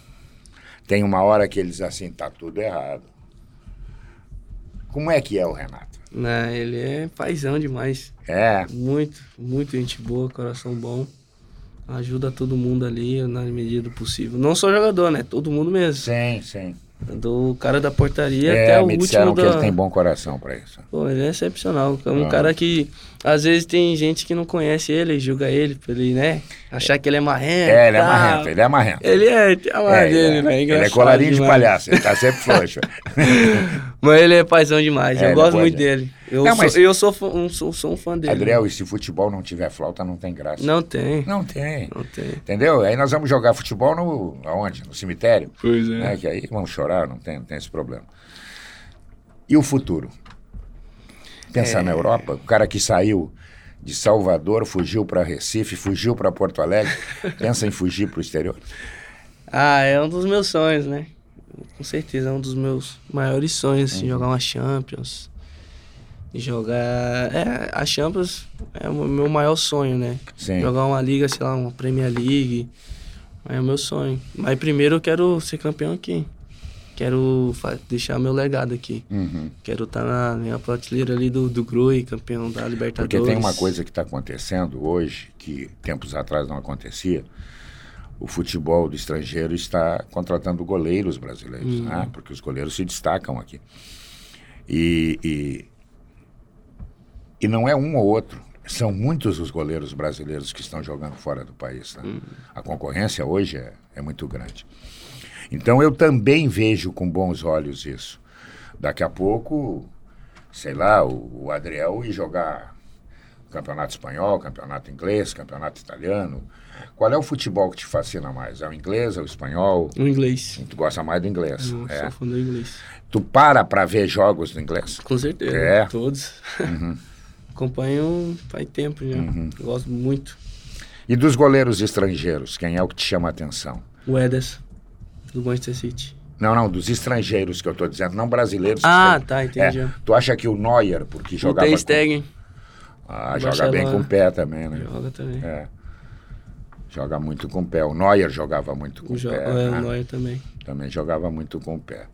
Tem uma hora que ele diz assim, tá tudo errado. Como é que é o Renato? Né, ele é paizão demais. É, Muito, muito gente boa, coração bom. Ajuda todo mundo ali na medida do possível. Não só jogador, né? Todo mundo mesmo. sim, sim. Do cara da portaria É, até o me último disseram da... que ele tem bom coração para isso. Pô, ele é excepcional. É um Ah. cara que Às vezes tem gente que não conhece ele, julga ele por ele, né? Achar que ele é marrento. É, ele é marrento, ele é marrento. Ele é, tem a É, marra dele, é. né? Ele é colarinho de demais. palhaço, ele tá sempre frouxo. Mas ele é paizão demais, É, eu ele gosto é muito dele. Eu, Não, sou, eu sou, fã- um, sou, sou um fã dele. Adriel, e se futebol não tiver flauta, não tem graça. Não tem, Não tem. não tem. Entendeu? Aí nós vamos jogar futebol no. aonde? No cemitério. Pois né? Que aí vamos chorar, não tem, não tem esse problema. E o futuro? Pensar É. na Europa, o cara que saiu de Salvador, fugiu para Recife, fugiu para Porto Alegre, pensa em fugir para o exterior? Ah, é um dos meus sonhos, né? Com certeza, é um dos meus maiores sonhos, assim, jogar uma Champions. Jogar. É, a Champions é o meu maior sonho, né? Sim. Jogar uma liga, sei lá, uma Premier League. É o meu sonho. Mas primeiro eu quero ser campeão aqui. Quero deixar meu legado aqui. Uhum. Quero estar na minha prateleira ali do, do Grui, campeão da Libertadores. Porque tem uma coisa que está acontecendo hoje, que tempos atrás não acontecia. O futebol do estrangeiro está contratando goleiros brasileiros, né? porque os goleiros se destacam aqui. E, e, e não é um ou outro, são muitos os goleiros brasileiros que estão jogando fora do país. né? A concorrência hoje é, é muito grande. Então eu também vejo com bons olhos isso. Daqui a pouco, sei lá, o, o Adriel ir jogar campeonato espanhol, campeonato inglês, campeonato italiano. Qual é o futebol que te fascina mais? É o inglês, é o espanhol? O inglês. Tu gosta mais do inglês. Eu é. sou fã do inglês. Tu para pra ver jogos do inglês? Com certeza. É? Uhum. Todos. Acompanho faz tempo já. Gosto muito. E dos goleiros estrangeiros, quem é o que te chama a atenção? O Ederson, do Manchester City. Não, não, dos estrangeiros que eu tô dizendo, não brasileiros. Ah, tá, entendi. É, tu acha que o Neuer, porque O jogava. Ter com- Stegen Ah, do joga bem com o pé também, né? joga também. É. Joga muito com o pé. O Neuer jogava muito com O, o pé. é, né? o Neuer também. Também jogava muito com o pé.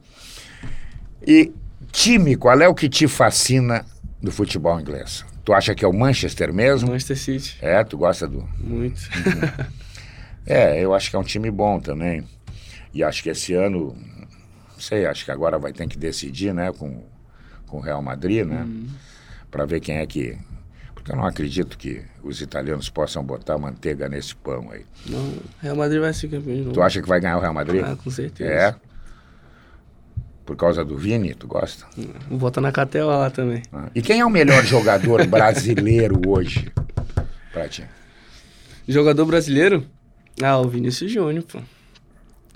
E time, qual é o que te fascina do futebol inglês? Tu acha que é o Manchester mesmo? Manchester City. É, tu gosta do. Muito. É, eu acho que é um time bom também. E acho que esse ano, não sei, acho que agora vai ter que decidir, né, com, com o Real Madrid, né? Pra ver quem é que. Porque eu não acredito que os italianos possam botar manteiga nesse pão aí. Não, Real Madrid vai ser campeão. Tu acha que vai ganhar o Real Madrid? Ah, com certeza. É. Por causa do Vini, tu gosta? Bota na catela lá também. Ah, E quem é o melhor jogador brasileiro hoje pra ti? Jogador brasileiro? Ah, o Vinícius Júnior, pô.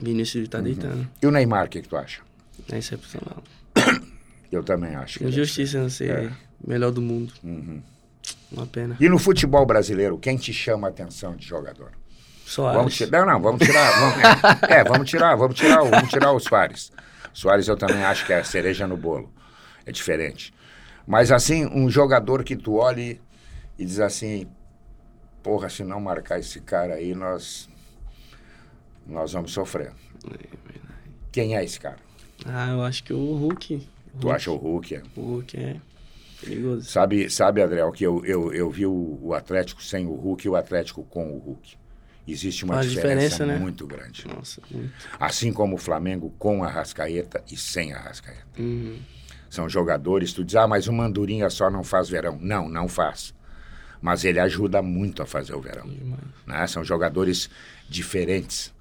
Vinícius Uhum. tá deitando. E o Neymar, o que, que tu acha? É excepcional. Eu também acho. que ele é Injustiça não ser É. melhor do mundo. Uhum. Uma pena. E no futebol brasileiro, quem te chama a atenção de jogador? Soares. Vamos tirar, não, não, vamos tirar, vamos, é, é, vamos tirar, vamos tirar, vamos tirar o Soares. Soares eu também acho que é a cereja no bolo, é diferente. Mas assim, um jogador que tu olhe e diz assim, porra, se não marcar esse cara aí, nós, nós vamos sofrer. Quem é esse cara? Ah, eu acho que o Hulk. O Tu Hulk- acha o Hulk? é? O Hulk é perigoso. Sabe, sabe Adriel, que eu, eu, eu vi o, o Atlético sem o Hulk e o Atlético com o Hulk. Existe uma Faz diferença, diferença, né? muito grande. Nossa, muito. Assim como o Flamengo com a Rascaeta e sem a Rascaeta. Uhum. São jogadores, tu diz, ah, mas o Mandurinha só não faz verão. Não, não faz. Mas ele ajuda muito a fazer o verão. Né? São jogadores diferentes.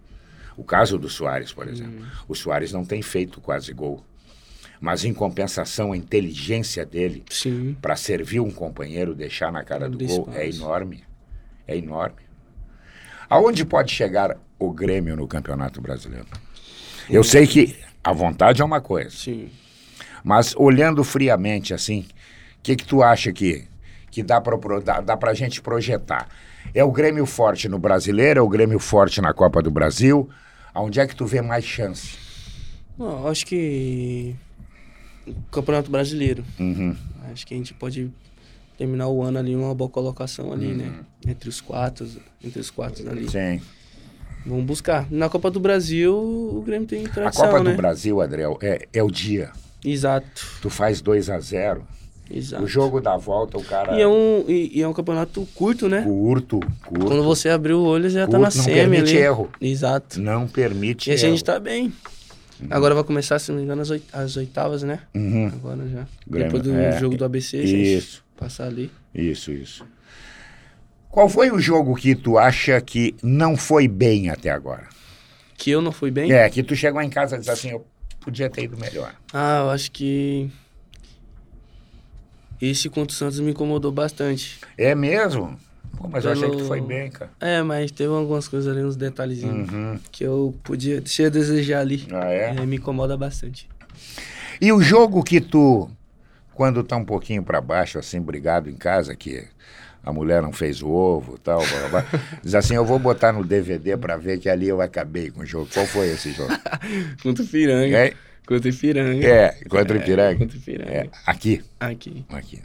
O caso do Soares, por exemplo. Uhum. O Soares não tem feito quase gol. Mas em compensação, a inteligência dele para servir um companheiro, deixar na cara do Abre gol, é enorme. É enorme. Aonde pode chegar o Grêmio no Campeonato Brasileiro? Eu sei que a vontade é uma coisa, Sim. mas olhando friamente assim, o que, que tu acha que, que dá para dá, dá pra gente projetar? É o Grêmio forte no Brasileiro, é o Grêmio forte na Copa do Brasil? Aonde é que tu vê mais chance? Não, acho que Campeonato Brasileiro. Uhum. Acho que a gente pode terminar o ano ali uma boa colocação ali, né? Entre os quatro, entre os quatro ali. Uhum. Sim. Vamos buscar. Na Copa do Brasil, o Grêmio tem A tradição, Copa né? do Brasil, Adriel, é, é o dia. Exato. Tu faz 2 a 0 Exato. O jogo da volta, o cara. E é um, e, e é um campeonato curto, né? Curto, curto. Quando você abrir o olho, já tá Curto, na não semi permite ali. erro. Exato. Não permite. E a gente erro. tá bem. Agora vai começar, se não me engano, as, oit- as oitavas, né? Uhum. Agora já. Grêmio, Depois do é, jogo do ABC, se a gente Isso. passar ali. Isso, isso. Qual foi o jogo que tu acha que não foi bem até agora? Que eu não fui bem? É, que tu chegou em casa e disse assim, eu podia ter ido melhor. Ah, eu acho que. Esse contra o Santos me incomodou bastante. É mesmo? Pô, mas eu achei que tu Pelo- foi bem, cara. É, mas teve algumas coisas ali, uns detalhezinhos Uhum. que eu podia. A desejar ali. Ah, é? me incomoda bastante. E o jogo que tu, quando tá um pouquinho pra baixo, assim, brigado em casa, que a mulher não fez o ovo e tal, blá, blá, blá, diz assim, eu vou botar no DVD pra ver que ali eu acabei com o jogo. Qual foi esse jogo? Contra o Piranga. É, Contra Ipiranga. é contra o Ipiranga? Contra Ipiranga. É, aqui, Aqui. aqui.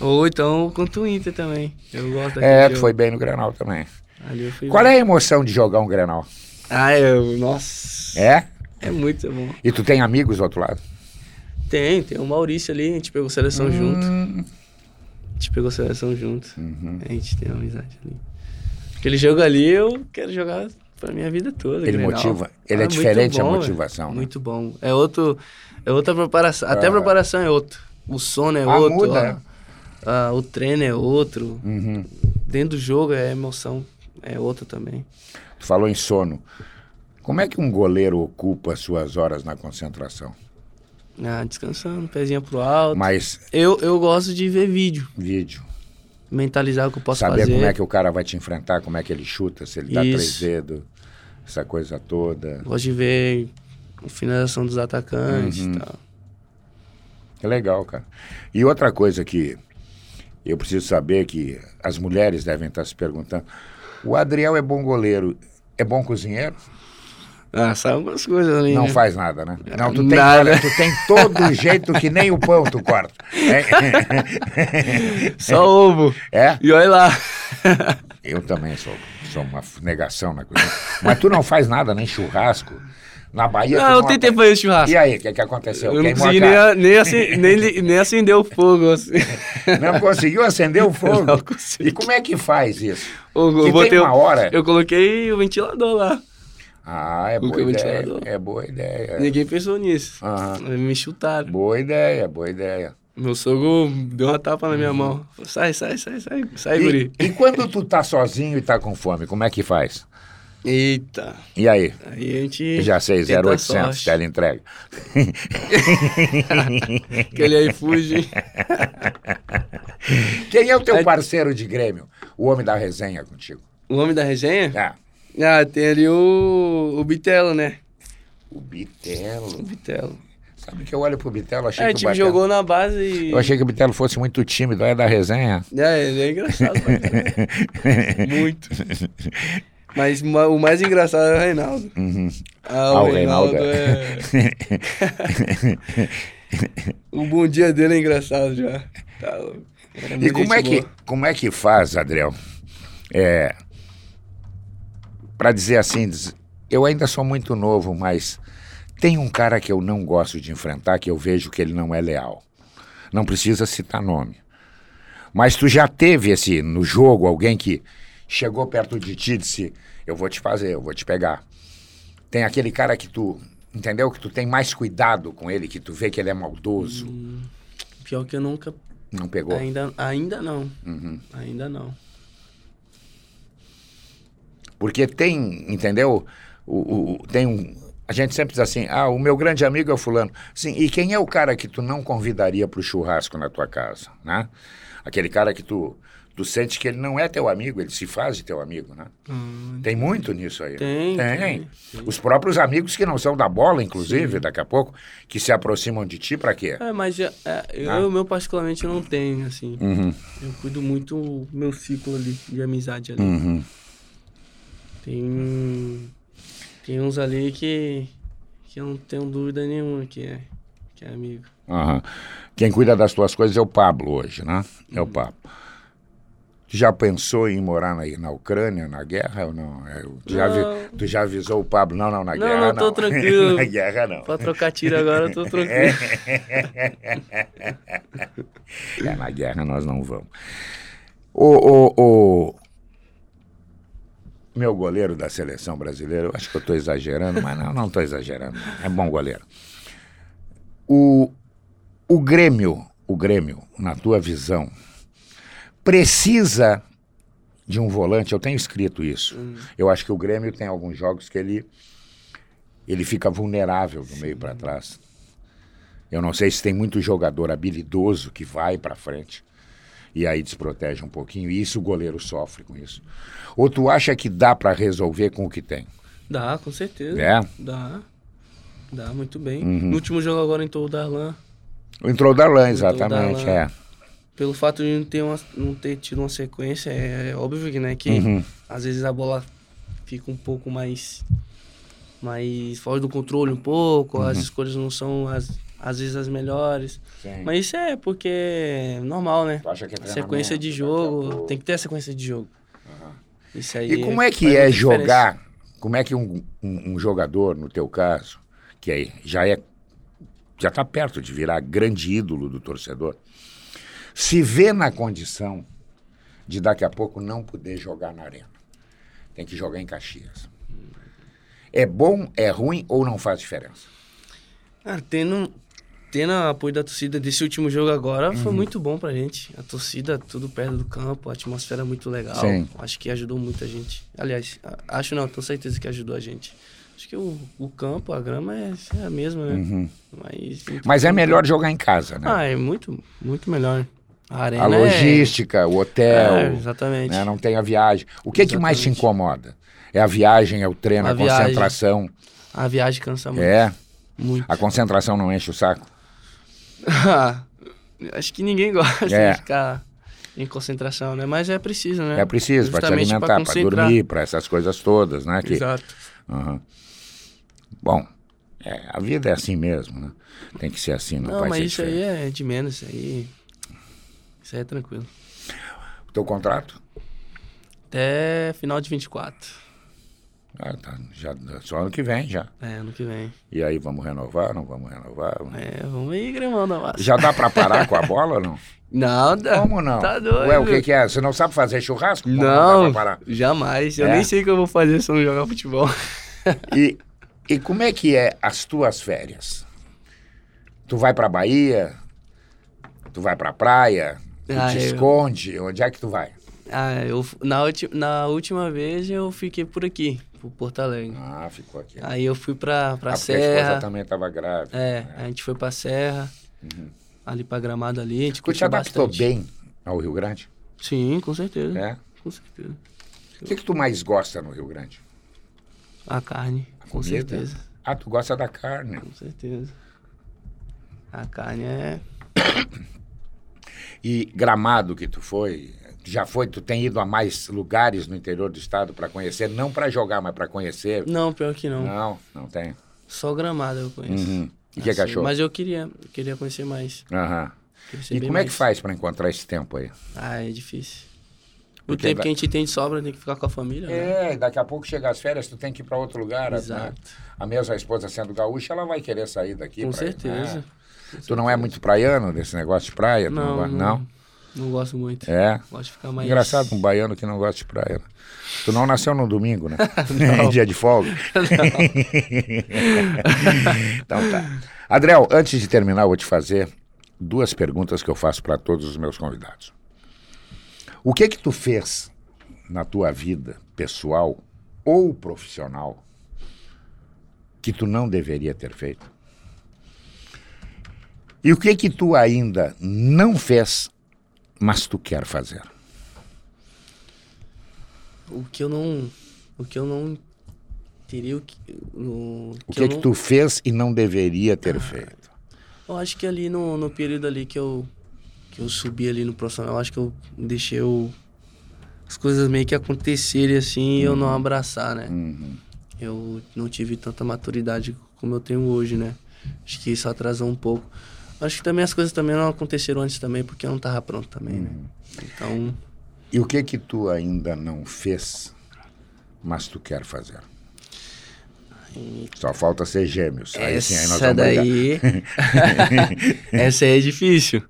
Ou então contra o Inter também. Eu gosto É, tu jogo. foi bem no Granal também. Ali eu fui Qual bem. é a emoção de jogar um Granal? Ah, eu. Nossa. É? É muito bom. E tu tem amigos do outro lado? Tem, tem o Maurício ali, a gente pegou seleção junto. Hum, A gente pegou seleção junto. uhum. A gente tem uma amizade ali. Aquele jogo ali eu quero jogar pra minha vida toda. Ele Grenal. motiva, ele é muito diferente a bom, motivação, velho. né? Muito bom. É outro. É outra preparação. Até a Ah. preparação é outra. O sono é Ah, outro. muda, é? Ah, o treino é outro. Uhum. Dentro do jogo é emoção. É outra também. Tu falou em sono. Como é que um goleiro ocupa suas horas na concentração? Ah, descansando, pezinha pro alto. Mas Eu, eu gosto de ver vídeo. vídeo. Mentalizar o que eu posso Saber fazer. como é que o cara vai te enfrentar, como é que ele chuta, se ele dá três dedos, essa coisa toda. Gosto de ver a finalização dos atacantes Uhum. e tal. É legal, cara. E outra coisa que eu preciso saber que as mulheres devem estar se perguntando: o Adriel é bom goleiro, é bom cozinheiro? Ah, sabe algumas coisas ali. Não né? faz nada, né? Não, tu tem, olha, tu tem todo jeito que nem o pão tu corta. É? Só ovo. É? E olha lá. Eu também sou, sou uma negação na cozinha. Mas tu não faz nada, nem churrasco. Na Bahia. Não, eu tentei fazer churrasco. E aí, o que, que aconteceu? Eu não consegui nem, nem, acen- nem, nem acender o fogo. Assim. Não conseguiu acender o fogo? Não consegui. E como é que faz isso? Eu, Que tem botei uma hora. Eu coloquei o ventilador lá. Ah, é boa ideia. É boa ideia. Ninguém pensou nisso. Me chutaram. Boa ideia, boa ideia. Meu sogro deu uma tapa na minha mão. Falou, sai, sai, sai, sai. Sai, Uhum. E, guri. e quando tu tá sozinho e tá com fome, como é que faz? Eita. E aí? Aí a gente. Já sei, tenta a 0800, sorte. tela entrega. Aquele iFood. Quem é o teu Aí- parceiro de Grêmio? O homem da resenha contigo. O homem da resenha? Ah, Ah, tem ali o, o Bitelo, né? o O Bitelo. Bitelo. Sabe que eu olho pro Bitelo, achei É, que o time jogou na base e. Eu achei que o Bitelo fosse muito tímido, é da resenha. É, ele é engraçado. Muito. Mas ma- o mais engraçado é o Reinaldo. Uhum. Ah, o, Ah, o Reinaldo, Reinaldo é. o bom dia dele é engraçado já. Tá. É E como é, que, como é que faz, Adriel? É, para dizer assim, eu ainda sou muito novo, mas tem um cara que eu não gosto de enfrentar, que eu vejo que ele não é leal. Não precisa citar nome. Mas tu já teve esse no jogo alguém que chegou perto de ti e disse: "Eu vou te fazer, eu vou te pegar". Tem aquele cara que tu, entendeu? Que tu tem mais cuidado com ele, que tu vê que ele é maldoso. Pior que eu nunca. Não pegou? Ainda, ainda não. Uhum. Ainda não. Porque tem, entendeu? O, o- tem um. A gente sempre diz assim: ah, o meu grande amigo é o fulano. Sim, e quem é o cara que tu não convidaria para o churrasco na tua casa, né? Aquele cara que tu, tu sente que ele não é teu amigo, ele se faz de teu amigo, né? Tem muito nisso aí. Tem, Tem. tem, Os próprios amigos que não são da bola, inclusive, daqui a pouco, que se aproximam de ti para quê? É, mas é, é, eu, Ah. meu particularmente não tenho, assim. Uhum, Eu cuido muito do meu ciclo ali, de amizade ali. uhum. Tem. Tem uns ali que. que eu não tenho dúvida nenhuma que é, que é amigo. Aham. Quem cuida das tuas coisas é o Pablo hoje, né? É o Uhum. Pablo. Já pensou em morar na, na Ucrânia, na guerra ou não? É, tu, já Não. tu já avisou o Pablo? Não, não, na Não, guerra não. não, tô tranquilo. na guerra não. Pra trocar tiro agora eu tô tranquilo. É, na guerra nós não vamos. O, o, o meu goleiro da seleção brasileira, eu acho que eu estou exagerando, mas não, não estou exagerando. É bom goleiro. O, o Grêmio, o Grêmio, na tua visão, precisa de um volante, eu tenho escrito isso. Eu acho que o Grêmio tem alguns jogos que ele ele fica vulnerável do meio para trás. Eu não sei se tem muito jogador habilidoso que vai para frente e aí desprotege um pouquinho. E isso o goleiro sofre com isso. Ou tu acha que dá para resolver com o que tem? Dá, com certeza. É? Dá. Dá muito bem. Uhum. No último jogo agora entrou o Darlan. Entrou o Darlan, exatamente, Darlan. é. Pelo fato de não ter, uma, não ter tido uma sequência, é, é óbvio que, né, que Uhum. às vezes a bola fica um pouco mais, mais fora do controle um pouco, as escolhas não são as, às vezes as melhores. Uhum. Sim. Mas isso é porque é normal, né? Tu acha que é Sequência de a jogo, tem que ter a sequência de jogo. Isso aí E como é que é diferença. jogar? Como é que um, um- um jogador, no teu caso, que aí já é já está perto de virar grande ídolo do torcedor, se vê na condição de daqui a pouco não poder jogar na arena, tem que jogar em Caxias. É bom, é ruim ou não faz diferença? Ah, tendo, tendo o apoio da torcida desse último jogo agora, Uhum. foi muito bom pra gente. A torcida, tudo perto do campo, a atmosfera muito legal. Sim. Acho que ajudou muita gente. Aliás, acho não, tenho certeza que ajudou a gente. Acho que o, o campo, a grama é, é a mesma, né? Mas, Uhum. Mas é melhor jogar em casa, né? Ah, é muito, muito melhor. A arena a é- logística, o hotel, É, exatamente. né? não tem a viagem. O que, que mais te incomoda? É a viagem, é o treino, a, A viagem. concentração. A viagem cansa muito. É. Muito. A concentração não enche o saco? Acho que ninguém gosta É. de ficar em concentração, né? Mas é preciso, né? É preciso para te alimentar, para dormir, para essas coisas todas, né? Que, Exato. Aham. Bom, é, a vida é assim mesmo, né? Tem que ser assim, não, Não, vai mas ser isso diferente. aí é de menos, isso aí. Isso aí é tranquilo. O teu contrato? Até final de 24. Ah, tá, já, só ano que vem já. É, ano que vem. E aí, vamos renovar, não vamos renovar? É, vamos aí, Gremão da Massa. Já dá para parar com a bola ou não? Não, dá. Como não? Tá doido. Ué, o que, que é? Você não sabe fazer churrasco? Como Não, pra parar? jamais. Eu É? nem sei o que eu vou fazer se eu não jogar futebol. E, e como é que é as tuas férias? Tu vai pra Bahia? Tu vai pra praia? Tu Ah, te eu- esconde? Onde é que tu vai? Ah, eu, na, ulti, na última vez eu fiquei por aqui, por Porto Alegre. Ah, ficou aqui. Aí eu fui pra, pra ah, porque a esposa Serra. também tava grávida. É, a gente foi pra Serra, ali pra Gramado ali, a gente Tu te adaptou bastante. bem ao Rio Grande? Sim, com certeza. É? Com certeza. O que, que tu mais gosta no Rio Grande? A carne, com Comida? certeza. Ah, tu gosta da carne. Com certeza. A carne é. E Gramado que tu foi, já foi, tu tem ido a mais lugares no interior do estado para conhecer, não para jogar, mas para conhecer? Não, pior que não. Não, não tem. Só gramada eu conheço. Uhum. E que que Assim, achou? Mas eu queria, eu queria conhecer mais. Aham. Ser E como é que mais. faz para encontrar esse tempo aí? Ah, é difícil. O Porque tempo que a gente tem de sobra tem que ficar com a família, né? É, daqui a pouco chega as férias, tu tem que ir para outro lugar. né? Exato. A mesma esposa sendo gaúcha, ela vai querer sair daqui. Com certeza. né? Tu não é muito praiano desse negócio de praia? Tu Não, gosta- não, não gosto muito. É. Gosto de ficar mais. Engraçado um baiano que não gosta de praia. né? Tu não nasceu no domingo, né? Dia de folga. então tá. Adriel, antes de terminar, eu vou te fazer duas perguntas que eu faço para todos os meus convidados. O que que tu fez na tua vida pessoal ou profissional que tu não deveria ter feito? E o que que tu ainda não fez, mas tu quer fazer? O que eu não. O que eu não teria o que. O, O que que, que não- tu fez e não deveria ter feito? Eu acho que ali no, no período ali que eu, que eu subi ali no profissional, eu acho que eu deixei o, as coisas meio que acontecerem assim e eu não abraçar, né? Uhum. Eu não tive tanta maturidade como eu tenho hoje, né? Acho que isso atrasou um pouco. Acho que também as coisas também não aconteceram antes também, porque eu não tava pronto também, né? Então, E o que que tu ainda não fez, mas tu quer fazer? Só falta ser gêmeos. Aí sim, aí nós essa vamos daí... essa aí é difícil.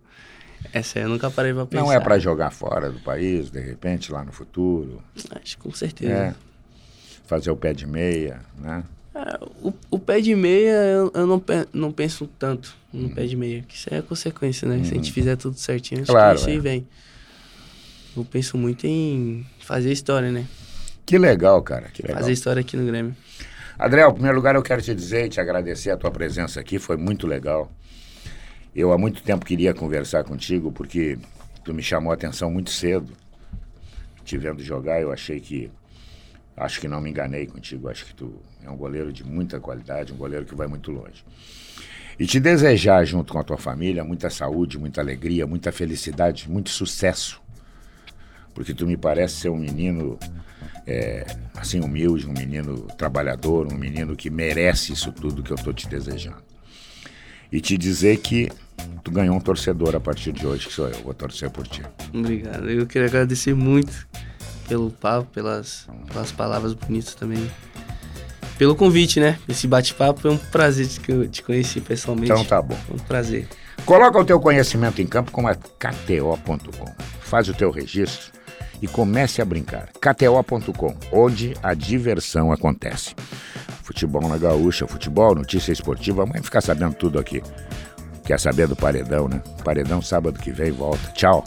Essa aí eu nunca parei pra pensar. Não é para jogar fora do país, de repente, lá no futuro. Acho com certeza. É. Fazer o pé de meia, né? O, o pé de meia, eu, eu não, não penso tanto no pé de meia, que isso aí é consequência, né? Se a gente fizer tudo certinho, acho Claro, que isso aí é. vem. eu penso muito em fazer história, né? Que legal, cara. Que legal. Fazer história aqui no Grêmio. Adriel, em primeiro lugar eu quero te dizer e te agradecer a tua presença aqui, foi muito legal. Eu há muito tempo queria conversar contigo porque tu me chamou a atenção muito cedo. Te vendo jogar, eu achei que acho que não me enganei contigo, acho que tu é um goleiro de muita qualidade, um goleiro que vai muito longe. E te desejar junto com a tua família muita saúde, muita alegria, muita felicidade, muito sucesso. Porque tu me parece ser um menino é, assim humilde, um menino trabalhador, um menino que merece isso tudo que eu tô te desejando. E te dizer que tu ganhou um torcedor a partir de hoje, que sou eu, vou torcer por ti. Obrigado. Eu queria agradecer muito pelo papo, pelas, pelas palavras bonitas também. Pelo convite, né? Esse bate-papo foi um prazer de te conhecer pessoalmente. Então tá bom. Foi um prazer. Coloca o teu conhecimento em campo com a KTO.com. Faz o teu registro e comece a brincar. KTO.com, onde a diversão acontece. Futebol na gaúcha, futebol, notícia esportiva, vamos ficar sabendo tudo aqui. Quer saber do paredão, né? Paredão sábado que vem volta. Tchau.